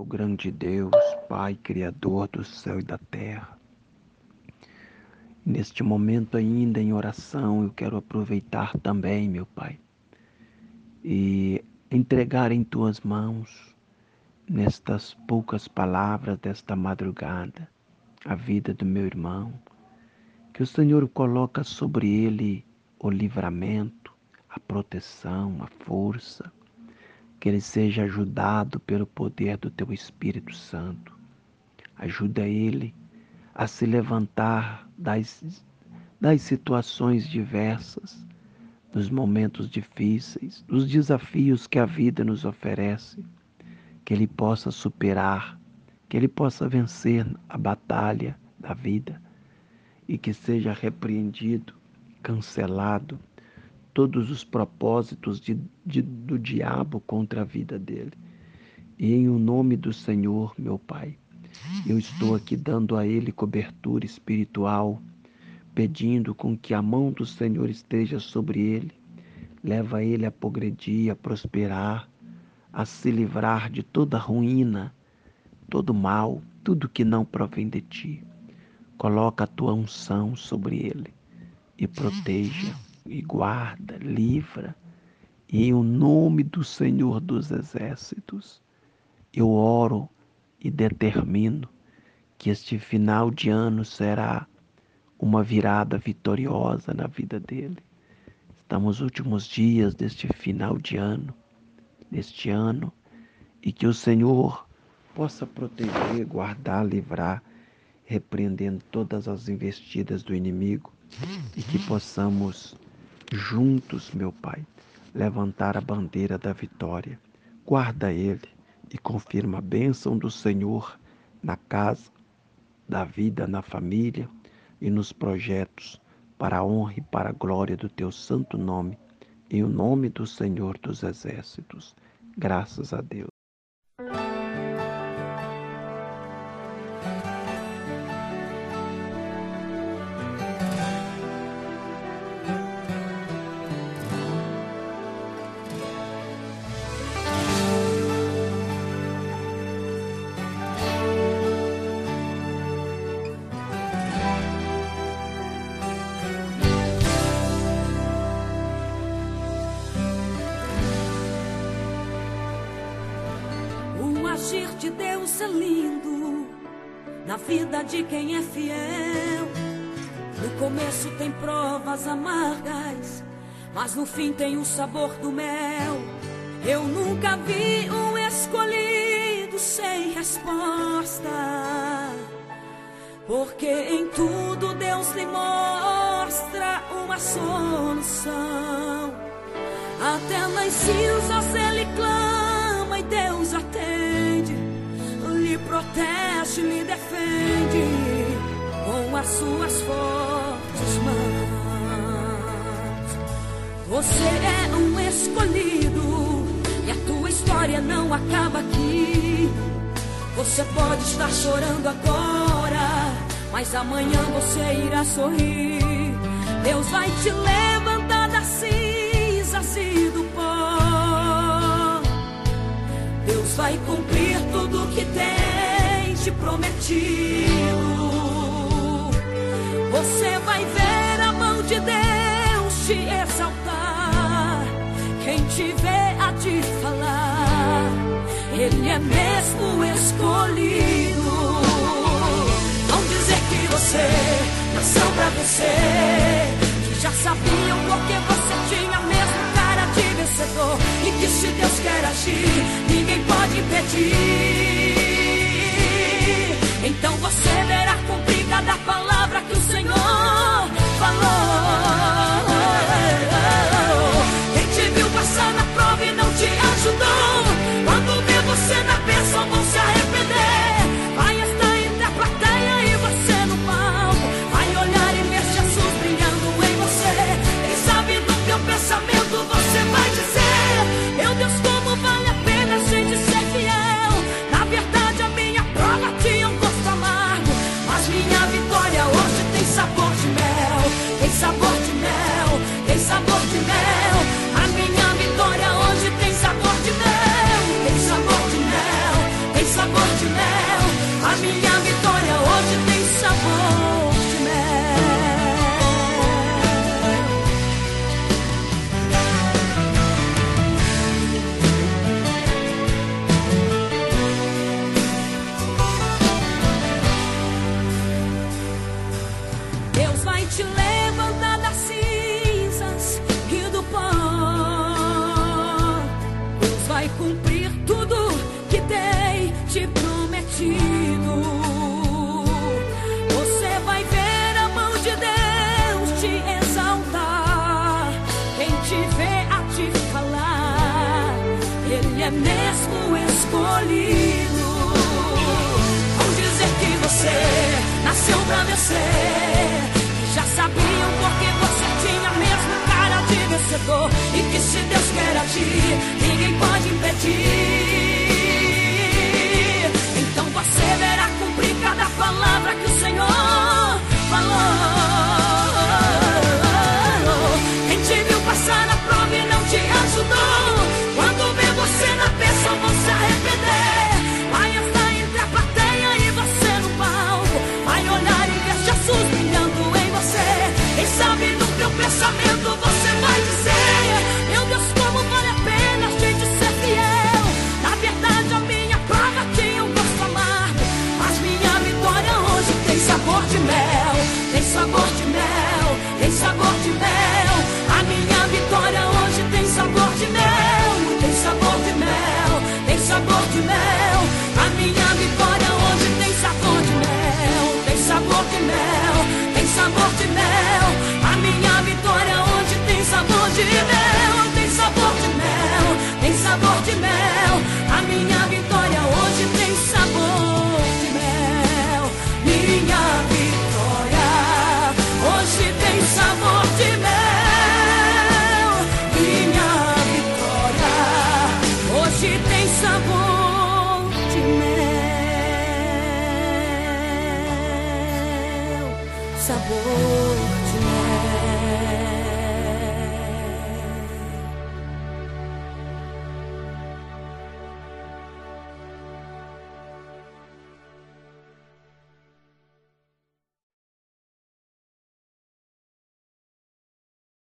O grande Deus, Pai Criador do céu e da terra. Neste momento, ainda em oração, eu quero aproveitar também, meu Pai, e entregar em tuas mãos, nestas poucas palavras desta madrugada, a vida do meu irmão, que o Senhor coloca sobre ele o livramento, a proteção, a força, que ele seja ajudado pelo poder do teu Espírito Santo. Ajuda ele a se levantar das, das situações diversas, dos momentos difíceis, dos desafios que a vida nos oferece, que ele possa superar, que ele possa vencer a batalha da vida e que seja repreendido, cancelado todos os propósitos de, de, do diabo contra a vida dele. E em o nome do Senhor, meu Pai, eu estou aqui dando a ele cobertura espiritual, pedindo com que a mão do Senhor esteja sobre ele, leva ele a progredir, a prosperar, a se livrar de toda ruína, todo mal, tudo que não provém de ti. Coloca a tua unção sobre ele e proteja e guarda, livra. E em o nome do Senhor dos Exércitos, eu oro e determino que este final de ano será uma virada vitoriosa na vida dele. Estamos nos últimos dias deste final de ano, deste ano, e que o Senhor possa proteger, guardar, livrar, repreendendo todas as investidas do inimigo e que possamos juntos, meu Pai, levantar a bandeira da vitória. Guarda ele e confirma a bênção do Senhor na casa, da vida, na família e nos projetos, para a honra e para a glória do teu santo nome, em o nome do Senhor dos Exércitos. Graças a Deus. É lindo na vida de quem é fiel. No começo tem provas amargas, mas no fim tem o sabor do mel. Eu nunca vi um escolhido sem resposta, porque em tudo Deus lhe mostra uma solução. Até nas cinzas ele clama protege, lhe defende com as suas fortes mãos. Você é um escolhido e a tua história não acaba aqui. Você pode estar chorando agora, mas amanhã você irá sorrir. Deus vai te levantar das cinzas e do pó. Deus vai cumprir tudo que tem te prometido. Você vai ver a mão de Deus te exaltar. Quem te vê a te falar, Ele é mesmo escolhido. Vão dizer que você nasceu pra vencer, que já sabiam porque você tinha mesmo cara de vencedor e que se Deus quer agir, ninguém pode impedir. Cada palavra mel, a minha escolhido. Vão dizer que você nasceu pra vencer. Que já sabiam porque você tinha mesmo cara de vencedor. E que se Deus quer ti ninguém pode.